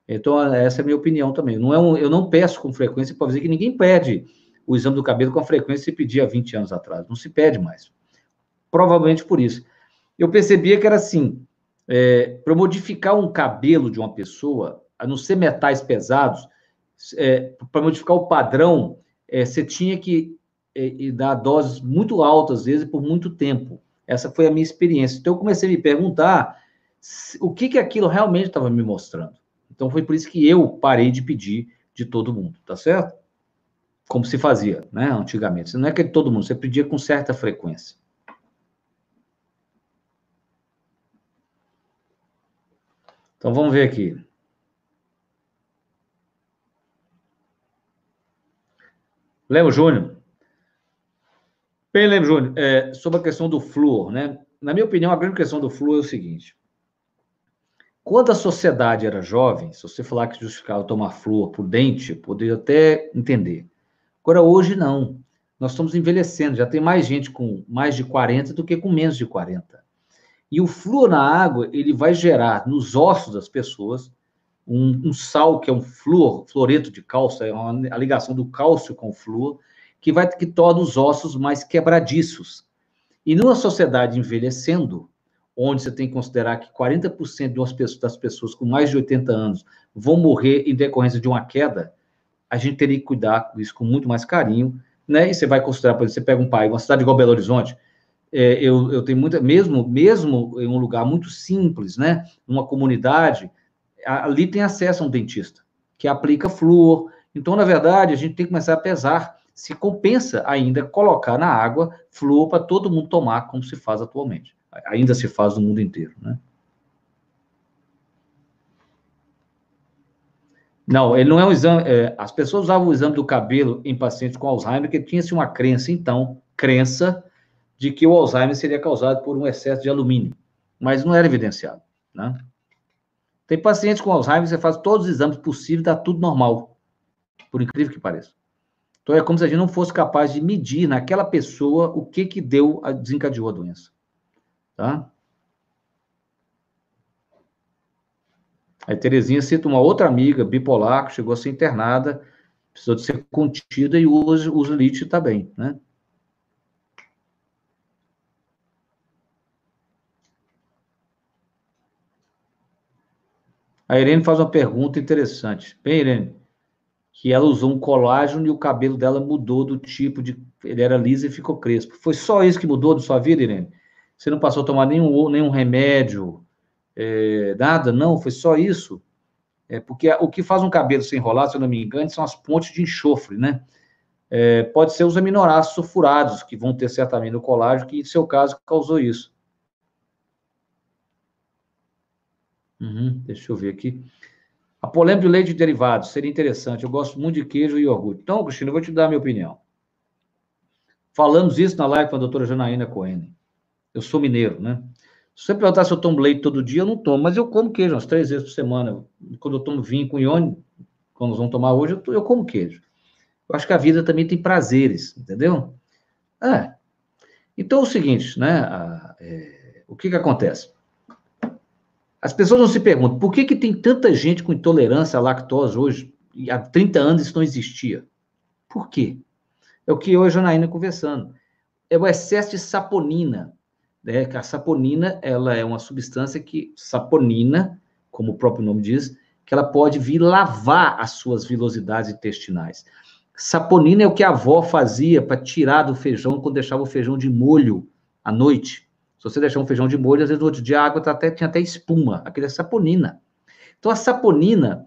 Então, essa é a minha opinião também. Não é um, eu não peço com frequência, para dizer que ninguém pede o exame do cabelo com frequência se pedia 20 anos atrás. Não se pede mais. Provavelmente por isso. Eu percebia que era assim, é, para modificar um cabelo de uma pessoa, a não ser metais pesados, é, para modificar o padrão, é, você tinha que é, dar doses muito altas, às vezes, por muito tempo. Essa foi a minha experiência. Então, eu comecei a me perguntar o que, que aquilo realmente estava me mostrando. Então, foi por isso que eu parei de pedir de todo mundo, tá certo? Como se fazia, né, antigamente. Não é que todo mundo, você pedia com certa frequência. Então vamos ver aqui. Lemos Júnior. Bem, lembro, Júnior, é, sobre a questão do flúor, né? Na minha opinião, a grande questão do flúor é o seguinte: quando a sociedade era jovem, se você falar que justificava tomar flúor por dente, eu poderia até entender. Agora, hoje, não. Nós estamos envelhecendo, já tem mais gente com mais de 40 do que com menos de 40. E o flúor na água, ele vai gerar nos ossos das pessoas um, um sal que é um flúor, fluoreto de cálcio, é uma, a ligação do cálcio com o flúor, que vai que torna os ossos mais quebradiços. E numa sociedade envelhecendo, onde você tem que considerar que 40% das pessoas com mais de 80 anos vão morrer em decorrência de uma queda, a gente teria que cuidar disso com muito mais carinho, né? E você vai considerar, por exemplo, você pega um pai, uma cidade igual Belo Horizonte, é, eu, eu tenho muita, mesmo, mesmo em um lugar muito simples, né? Numa comunidade, ali tem acesso a um dentista que aplica flúor. Então, na verdade, a gente tem que começar a pesar se compensa ainda colocar na água flúor para todo mundo tomar, como se faz atualmente. Ainda se faz no mundo inteiro, né? Não, ele não é um exame. É, as pessoas usavam o exame do cabelo em pacientes com Alzheimer, porque tinha-se uma crença, então, crença de que o Alzheimer seria causado por um excesso de alumínio, mas não era evidenciado, né? Tem pacientes com Alzheimer, você faz todos os exames possíveis, dá tudo normal, por incrível que pareça. Então, é como se a gente não fosse capaz de medir naquela pessoa o que que deu, desencadeou a doença. Tá? Aí Terezinha cita uma outra amiga bipolar que chegou a ser internada, precisou de ser contida e usa, usa lítio também, né? A Irene faz uma pergunta interessante. Bem, Irene, que ela usou um colágeno e o cabelo dela mudou do tipo de. Ele era liso e ficou crespo. Foi só isso que mudou na sua vida, Irene? Você não passou a tomar nenhum, nenhum remédio, é, nada? Não, foi só isso? É, porque o que faz um cabelo se enrolar, se eu não me engano, são as pontes de enxofre, né? É, pode ser os aminoácidos sulfurados, que vão ter certamente no colágeno, que, em seu caso, causou isso. Uhum, deixa eu ver aqui. A polêmica do leite de derivados seria interessante. Eu gosto muito de queijo e iogurte. Então, Cristina, eu vou te dar a minha opinião. Falamos isso na live com a doutora Janaína Cohen. Eu sou mineiro, né? Se você perguntar se eu tomo leite todo dia, eu não tomo, mas eu como queijo umas três vezes por semana. Quando eu tomo vinho com ione, quando nós vamos tomar hoje, eu, eu como queijo. Eu acho que a vida também tem prazeres, entendeu? É. Então é o seguinte, né? A, é, o que que acontece? As pessoas não se perguntam por que, que tem tanta gente com intolerância à lactose hoje, e há 30 anos isso não existia. Por quê? É o que eu e a Janaína conversando. É o excesso de saponina. Né? A saponina ela é uma substância que, saponina, como o próprio nome diz, que ela pode vir lavar as suas vilosidades intestinais. Saponina é o que a avó fazia para tirar do feijão quando deixava o feijão de molho à noite. Se você deixar um feijão de molho, às vezes no outro dia a água tá até, tinha até espuma, aquele é saponina. Então a saponina,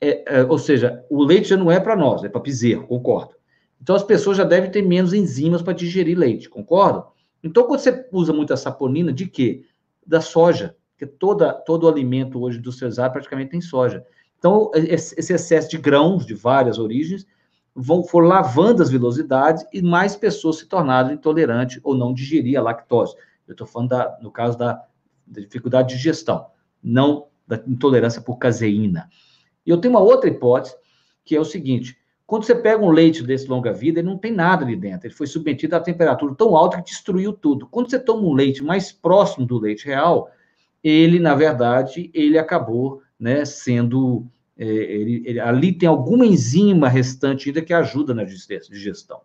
é, é, ou seja, o leite já não é para nós, é para bezerro, concordo. Então as pessoas já devem ter menos enzimas para digerir leite, concordo? Então quando você usa muita saponina, de quê? Da soja, porque toda, todo o alimento hoje industrializado praticamente tem soja. Então esse excesso de grãos de várias origens vão for lavando as velocidades e mais pessoas se tornaram intolerantes ou não digerir a lactose. Eu estou falando, da, no caso, da, da, dificuldade de digestão, não da intolerância por caseína. E eu tenho uma outra hipótese, que é o seguinte: quando você pega um leite desse longa-vida, ele não tem nada ali dentro, ele foi submetido a temperatura tão alta que destruiu tudo. Quando você toma um leite mais próximo do leite real, ele, na verdade, ele acabou né, sendo. É, ele, ele, ali tem alguma enzima restante ainda que ajuda na digestão.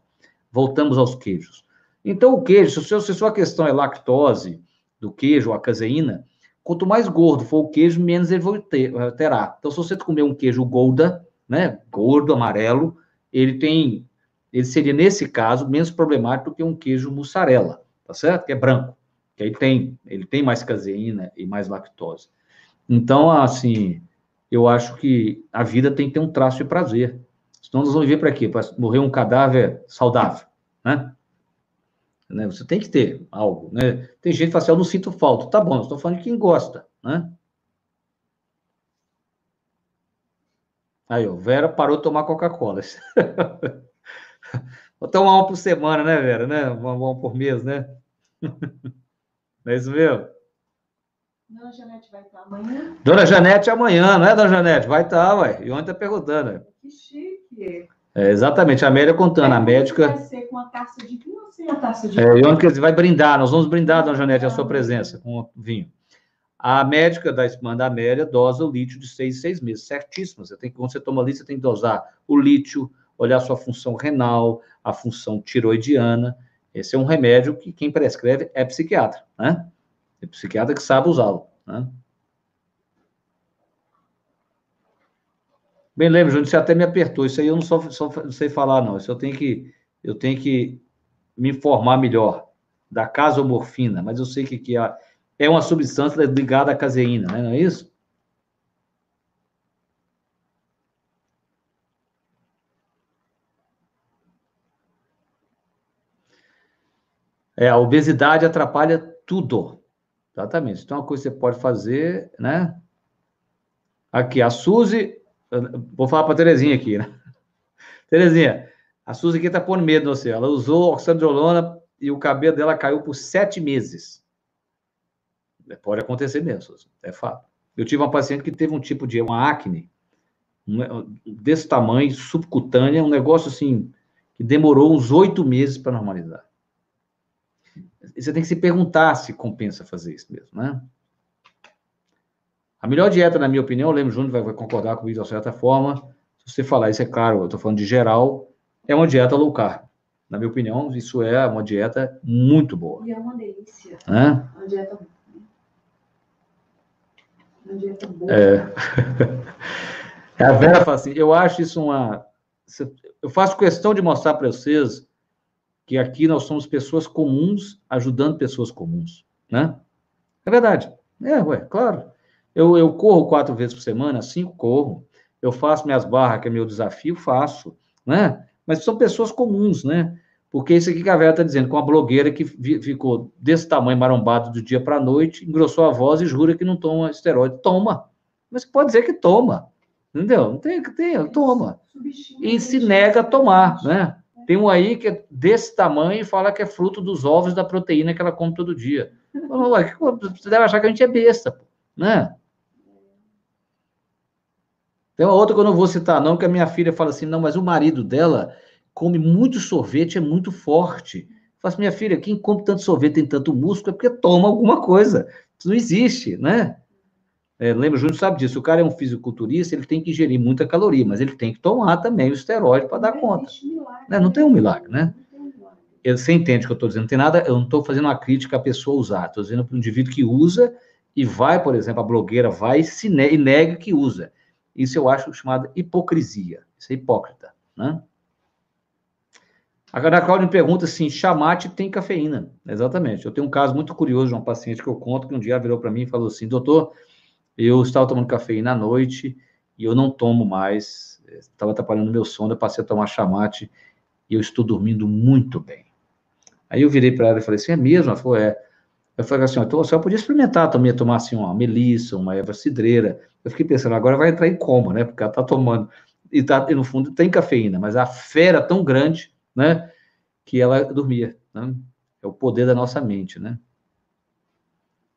Voltamos aos queijos. Então, o queijo, se, se sua questão é lactose do queijo, a caseína, quanto mais gordo for o queijo, menos ele eh, terá. Então, se você comer um queijo Golda, né, gordo, amarelo, ele tem, ele seria, nesse caso, menos problemático do que um queijo mussarela, tá certo? Que é branco, que aí tem, ele tem mais caseína e mais lactose. Então, assim, eu acho que a vida tem que ter um traço de prazer. Senão nós vamos viver para quê? Para morrer um cadáver saudável, né? Né? Você tem que ter algo, né? Tem gente que fala assim, eu não sinto falta. Tá bom, eu estou falando de quem gosta, né? Aí, ó, Vera parou de tomar Coca-Cola. Vou tomar uma por semana, né, Vera? Né? Uma, uma por mês, né? Não é isso mesmo? Dona Janete vai estar amanhã? Dona Janete amanhã, não é, Dona Janete? Vai estar, ué. E ontem tá perguntando. Ué. Que chique. É, exatamente, a Amélia contando, a médica. Vai ser com a taça de vinho ou sem a taça de É, e ontem vai brindar, nós vamos brindar, Dona Janete, a sua presença com vinho. A médica da irmã da Amélia dosa o lítio de seis em seis meses, certíssimo. Você tem quando você toma lítio, você tem que dosar o lítio, olhar a sua função renal, a função tiroidiana. Esse é um remédio que quem prescreve é psiquiatra, né? É psiquiatra que sabe usá-lo, né? Bem, lembra, Júnior, você até me apertou. Isso aí eu não, só, só, não sei falar, não. Isso eu tenho que, eu tenho que me informar melhor da casomorfina, mas eu sei que, que é, é uma substância ligada à caseína, né? não é isso? É, a obesidade atrapalha tudo. Exatamente. Então, uma coisa que você pode fazer, né? Aqui, a Suzy, vou falar para a Terezinha aqui, né? Terezinha, a Suzy aqui está pondo medo no você. Ela usou oxandrolona e o cabelo dela caiu por sete meses. Pode acontecer mesmo, é fato. Eu tive uma paciente que teve um tipo de uma acne desse tamanho, subcutânea, um negócio assim que demorou uns oito meses para normalizar você tem que se perguntar se compensa fazer isso mesmo, né? A melhor dieta, na minha opinião, eu lembro, Júnior vai, vai concordar comigo de certa forma, se você falar isso, é claro, eu estou falando de geral, é uma dieta low carb. Na minha opinião, isso é uma dieta muito boa. E é uma delícia. Né? Uma dieta dieta boa. É. A Vera fala assim, eu acho isso uma... Eu faço questão de mostrar para vocês que aqui nós somos pessoas comuns ajudando pessoas comuns, né? É verdade. É, ué, claro. Eu, eu corro quatro vezes por semana, cinco corro. Eu faço minhas barras, que é meu desafio, faço, né? Mas são pessoas comuns, né? Porque isso aqui que a Vera está dizendo, com a blogueira que ficou desse tamanho marombado do dia para a noite, engrossou a voz e jura que não toma esteroide. Toma. Mas pode dizer que toma. Entendeu? Não tem que ter, toma. E se nega a tomar, né? Tem um aí que é desse tamanho e fala que é fruto dos ovos da proteína que ela come todo dia. Você deve achar que a gente é besta, né? Tem uma outra que eu não vou citar, não, que a minha filha fala assim: não, mas o marido dela come muito sorvete, é muito forte. Eu falo assim, minha filha, quem come tanto sorvete tem tanto músculo é porque toma alguma coisa. Isso não existe, né? É, lembra, o Júnior sabe disso. O cara é um fisiculturista, ele tem que ingerir muita caloria, mas ele tem que tomar também o esteroide para dar conta. Né? Não tem um milagre, né? Você entende o que eu estou dizendo? Não tem nada, eu não estou fazendo uma crítica à pessoa usar, estou dizendo para o indivíduo que usa e vai, por exemplo, a blogueira vai e, se ne e nega que usa. Isso eu acho chamado hipocrisia. Isso é hipócrita, né? A Ana Cláudia me pergunta assim: chamate tem cafeína? Exatamente. Eu tenho um caso muito curioso de uma paciente que eu conto que um dia virou para mim e falou assim: doutor, eu estava tomando cafeína à noite e eu não tomo mais, estava atrapalhando meu sono, eu passei a tomar chamate e eu estou dormindo muito bem. Aí eu virei para ela e falei assim, é mesmo? Ela falou, é. Eu falei assim, então você podia experimentar também, tomar assim uma melissa, uma erva cidreira. Eu fiquei pensando, agora vai entrar em coma, né? Porque ela está tomando, e, tá, e no fundo tem cafeína, mas a fera tão grande, né? Que ela dormia, né? É o poder da nossa mente, né?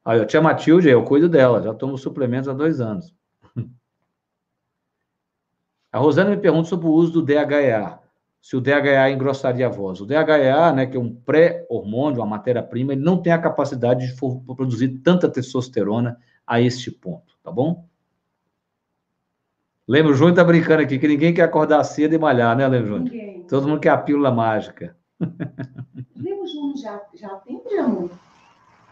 Aí, a tia Matilde, eu cuido dela, já tomo suplementos há dois anos. A Rosana me pergunta sobre o uso do DHEA, se o DHEA engrossaria a voz. O DHEA, né, que é um pré-hormônio, uma matéria-prima, ele não tem a capacidade de produzir tanta testosterona a este ponto, tá bom? Lembra, o Júnior tá brincando aqui, que ninguém quer acordar cedo e malhar, né, Lembra, Júnior? Ninguém. Todo mundo quer a pílula mágica. Lembra, Júnior, já, já atende, amor?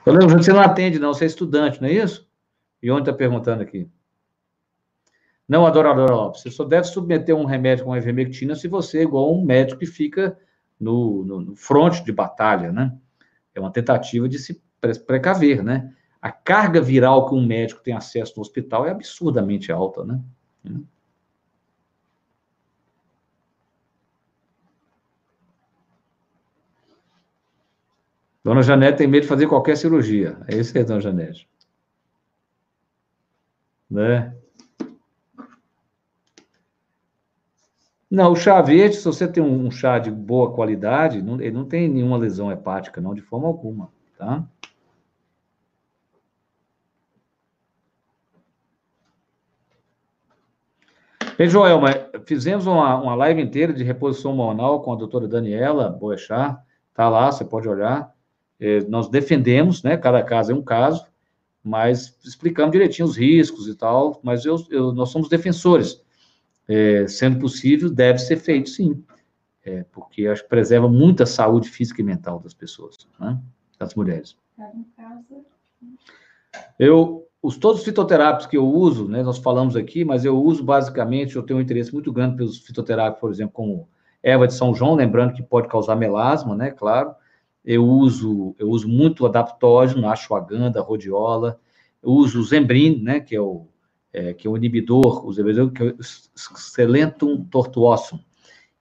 Eu lembro que você não atende, não, você é estudante, não é isso? E onde está perguntando aqui? Não, adoradora Lopes, você só deve submeter um remédio com ivermectina se você é igual um médico que fica no, no, no fronte de batalha, né? É uma tentativa de se precaver, né? A carga viral que um médico tem acesso no hospital é absurdamente alta, né? Dona Janete tem medo de fazer qualquer cirurgia. É isso aí, Dona Janete. Né? Não, o chá verde, se você tem um chá de boa qualidade, não, ele não tem nenhuma lesão hepática, não, de forma alguma, tá? Bem, Joel, mas fizemos uma, uma live inteira de reposição hormonal com a doutora Daniela Boechat, tá lá, você pode olhar. É, nós defendemos, né, cada caso é um caso, mas explicamos direitinho os riscos e tal, mas eu, eu nós somos defensores. É, sendo possível, deve ser feito sim, é, porque acho que preserva muito a saúde física e mental das pessoas, né, das mulheres. Eu, os todos os fitoterápicos que eu uso, né, nós falamos aqui, mas eu uso basicamente, eu tenho um interesse muito grande pelos fitoterápicos, por exemplo, como erva de São João, lembrando que pode causar melasma, né, claro, eu uso, eu uso muito adaptógeno, ashwagandha, rhodiola, eu uso o Zembrin, né, que é o, é, que é o inibidor, o Zembrin, que é o Selentum tortuosum,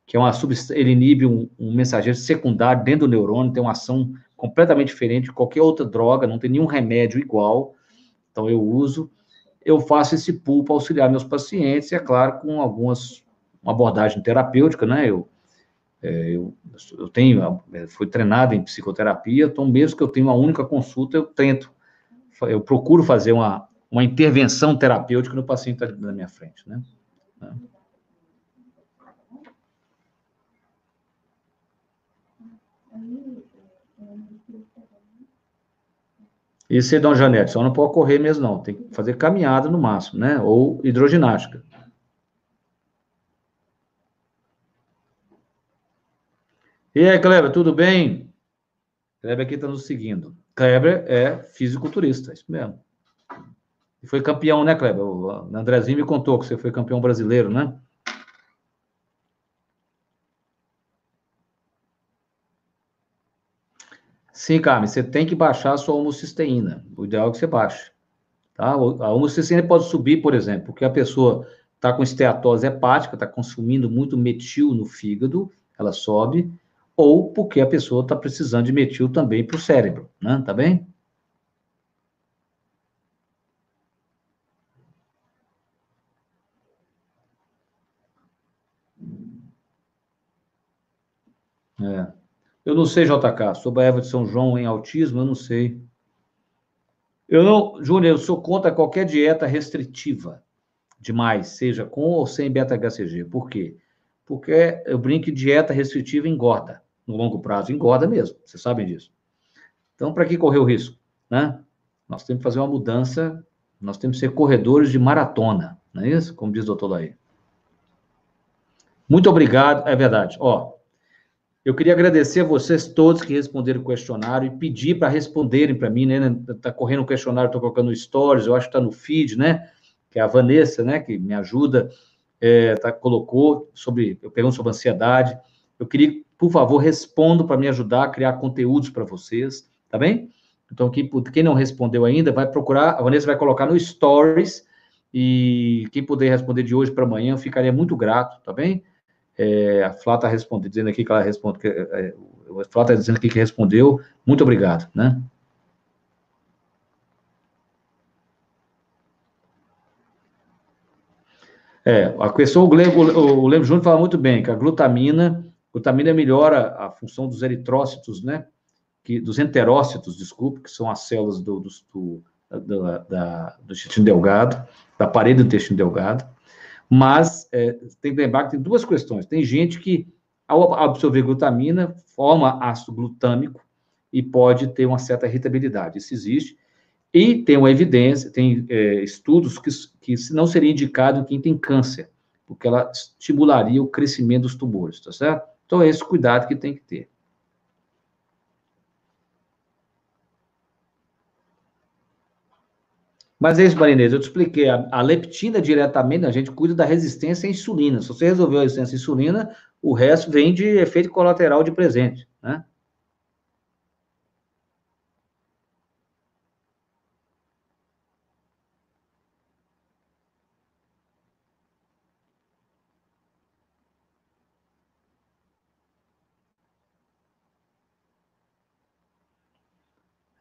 que é uma ele inibe um, um, mensageiro secundário dentro do neurônio, tem uma ação completamente diferente de qualquer outra droga, não tem nenhum remédio igual, então eu uso, eu faço esse para auxiliar meus pacientes, e é claro, com algumas, uma abordagem terapêutica, né, eu é, eu, eu tenho, é, fui treinado em psicoterapia, então mesmo que eu tenha uma única consulta, eu tento, eu procuro fazer uma, uma intervenção terapêutica no paciente está na minha frente, né? Isso é Dom Janete, só não pode correr mesmo, não. Tem que fazer caminhada no máximo, né? Ou hidroginástica. E aí, Kleber, tudo bem? Kleber aqui está nos seguindo. Kleber é fisiculturista, é isso mesmo. E foi campeão, né, Kleber? O Andrezinho me contou que você foi campeão brasileiro, né? Sim, Carmen, você tem que baixar a sua homocisteína. O ideal é que você baixe. Tá? A homocisteína pode subir, por exemplo, porque a pessoa está com esteatose hepática, está consumindo muito metil no fígado, ela sobe, ou porque a pessoa está precisando de metil também para o cérebro, né? Tá bem? É. Eu não sei, JK, sobre a Eva de São João em autismo, eu não sei. Eu não, Júnior, eu sou contra qualquer dieta restritiva demais, seja com ou sem beta-HCG. Por quê? Porque eu brinco que dieta restritiva engorda no longo prazo, engorda mesmo, vocês sabem disso. Então, para que correr o risco? Né? Nós temos que fazer uma mudança, nós temos que ser corredores de maratona, não é isso? Como diz o doutor Laí. Muito obrigado, é verdade. Ó, eu queria agradecer a vocês todos que responderam o questionário e pedir para responderem para mim, né? Está correndo o questionário, estou colocando stories, eu acho que está no feed, né? Que é a Vanessa, né? Que me ajuda, é, tá, colocou sobre, eu pergunto sobre ansiedade. Eu queria por favor, respondam para me ajudar a criar conteúdos para vocês, tá bem? Então, quem, quem não respondeu ainda, vai procurar, a Vanessa vai colocar no Stories, e quem puder responder de hoje para amanhã, ficaria muito grato, tá bem? É, a Flá está respondendo, dizendo aqui que ela responde, que, é, a Flá está dizendo aqui que respondeu, muito obrigado, né? É, a questão, o Lembro Júnior fala muito bem, que a glutamina Glutamina melhora a função dos eritrócitos, né? Que, dos enterócitos, desculpe, que são as células do, do, do, da, do intestino delgado, da parede do intestino delgado. Mas é, tem que lembrar que tem duas questões. Tem gente que, ao absorver glutamina, forma ácido glutâmico e pode ter uma certa irritabilidade. Isso existe. E tem uma evidência, tem é, estudos que, que não seria indicado em quem tem câncer, porque ela estimularia o crescimento dos tumores, tá certo? Então, é esse cuidado que tem que ter. Mas é isso, Marinês, eu te expliquei. A, a, leptina diretamente, a gente cuida da resistência à insulina. Se você resolveu a resistência à insulina, o resto vem de efeito colateral de presente, né?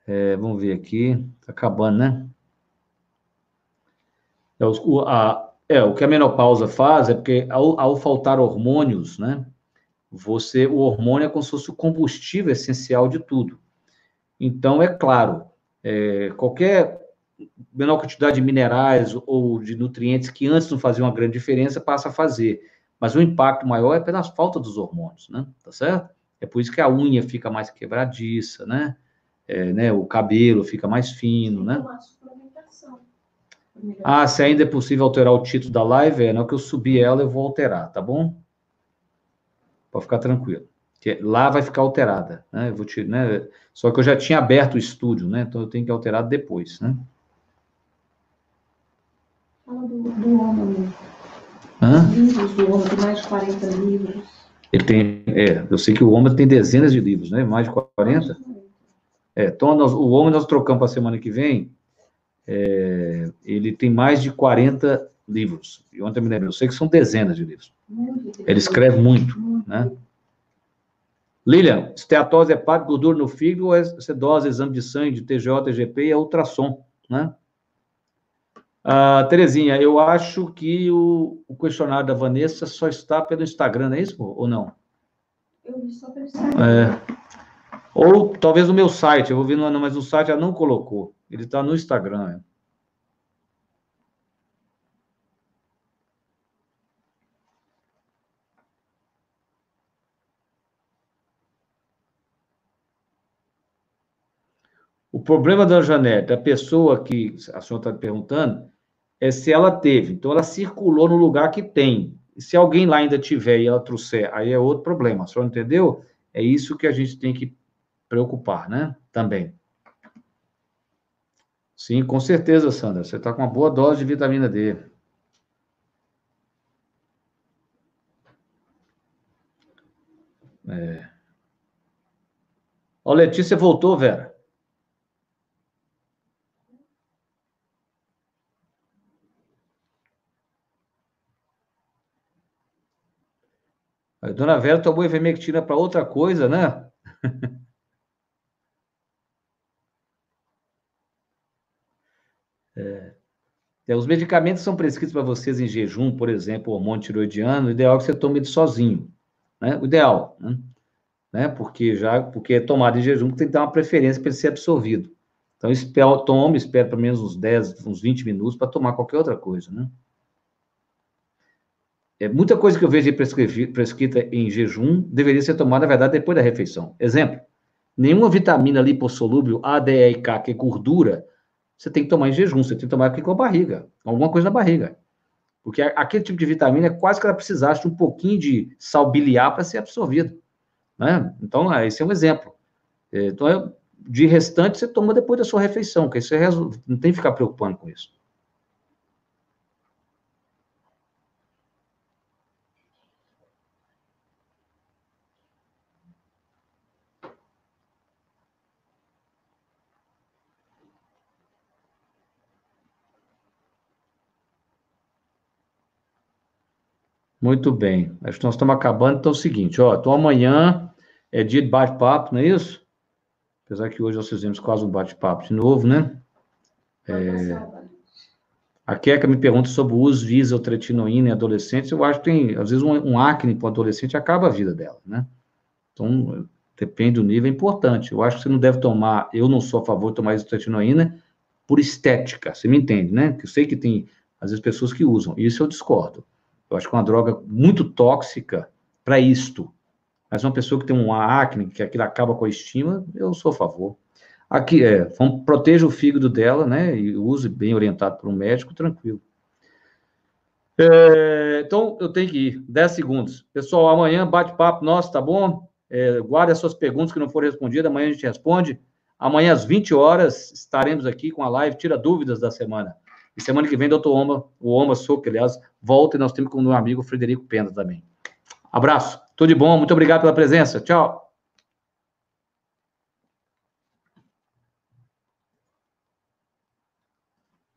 É, vamos ver aqui. Está acabando, né? É, a É, o que a menopausa faz é porque ao, ao faltar hormônios, né? Você, o hormônio é como se fosse o combustível essencial de tudo. Então, é claro, é, qualquer menor quantidade de minerais ou de nutrientes que antes não faziam uma grande diferença, passa a fazer. Mas o impacto maior é pela falta dos hormônios, né? Tá certo? É por isso que a unha fica mais quebradiça, né? É, né? O cabelo fica mais fino, né? Ah, se ainda é possível alterar o título da live, é, na que eu subir ela, eu vou alterar, tá bom? Pode ficar tranquilo. Que lá vai ficar alterada, né? Eu vou te, né? Só que eu já tinha aberto o estúdio, né? Então eu tenho que alterar depois, né? Fala do, do homem. Hã? livros do homem, tem mais de 40 livros. Ele tem, é, eu sei que o homem tem dezenas de livros, né? Mais de 40? É, então nós, o homem nós trocamos para a semana que vem, é, ele tem mais de 40 livros. E ontem eu me lembro, eu sei que são dezenas de livros. Ele escreve muito, né? Lilian, esteatose hepática, gordura no fígado, ou é sedose, exame de sangue, de TJ, TGP e é ultrassom, né? Ah, Terezinha, eu acho que o, o, questionário da Vanessa só está pelo Instagram, não é isso ou não? Eu vi só pelo Instagram. É. Ou talvez no meu site, eu vou ver, no, mas o site ela não colocou. Ele está no Instagram. É. O problema da Janete, a pessoa que a senhora está perguntando, é se ela teve. Então, ela circulou no lugar que tem. E se alguém lá ainda tiver e ela trouxer, aí é outro problema. A senhora entendeu? É isso que a gente tem que preocupar, né? Também. Sim, com certeza, Sandra. Você está com uma boa dose de vitamina D. É. Ó, Letícia voltou, Vera. A dona Vera tomou ivermectina para outra coisa, né? é. É, os medicamentos são prescritos para vocês em jejum, por exemplo, o hormônio tiroidiano, o ideal é que você tome ele sozinho, né? O ideal, né? né? Porque já, porque é tomado em jejum, tem que dar uma preferência para ele ser absorvido. Então, espera, tome, espera pelo menos uns 10, uns 20 minutos para tomar qualquer outra coisa, né? É, muita coisa que eu vejo prescrita em jejum deveria ser tomada, na verdade, depois da refeição. Exemplo, nenhuma vitamina lipossolúvel, A, D, E e K, que é gordura, você tem que tomar em jejum, você tem que tomar aqui com a barriga, alguma coisa na barriga. Porque aquele tipo de vitamina é quase que ela precisasse de um pouquinho de sal biliar para ser absorvido. Né? Então, é, esse é um exemplo. É, então, de restante, você toma depois da sua refeição, que isso é, não tem que ficar preocupando com isso. Muito bem. Acho que nós estamos acabando. Então é o seguinte, ó. Então amanhã é dia de bate-papo, não é isso? Apesar que hoje nós fizemos quase um bate-papo de novo, né? É... A Keka me pergunta sobre o uso de isotretinoína em adolescentes. Eu acho que tem, às vezes, um, um acne para o adolescente acaba a vida dela, né? Então, depende do nível, é importante. Eu acho que você não deve tomar, eu não sou a favor de tomar isotretinoína por estética, você me entende, né? Que eu sei que tem, às vezes, pessoas que usam, isso eu discordo. Eu acho que é uma droga muito tóxica para isto. Mas uma pessoa que tem um acne, que aquilo acaba com a estima, eu sou a favor. Aqui, é, proteja o fígado dela, né? E use bem orientado por um médico, tranquilo. É, então, eu tenho que ir. 10 segundos. Pessoal, amanhã bate-papo nosso, tá bom? É, guarde as suas perguntas que não forem respondidas, amanhã a gente responde. Amanhã, às 20 horas, estaremos aqui com a live Tira Dúvidas da Semana. E semana que vem, doutor Oma, o Oma Soco, aliás, volta e nós temos com o meu amigo Frederico Pena também. Abraço, tudo de bom, muito obrigado pela presença, tchau.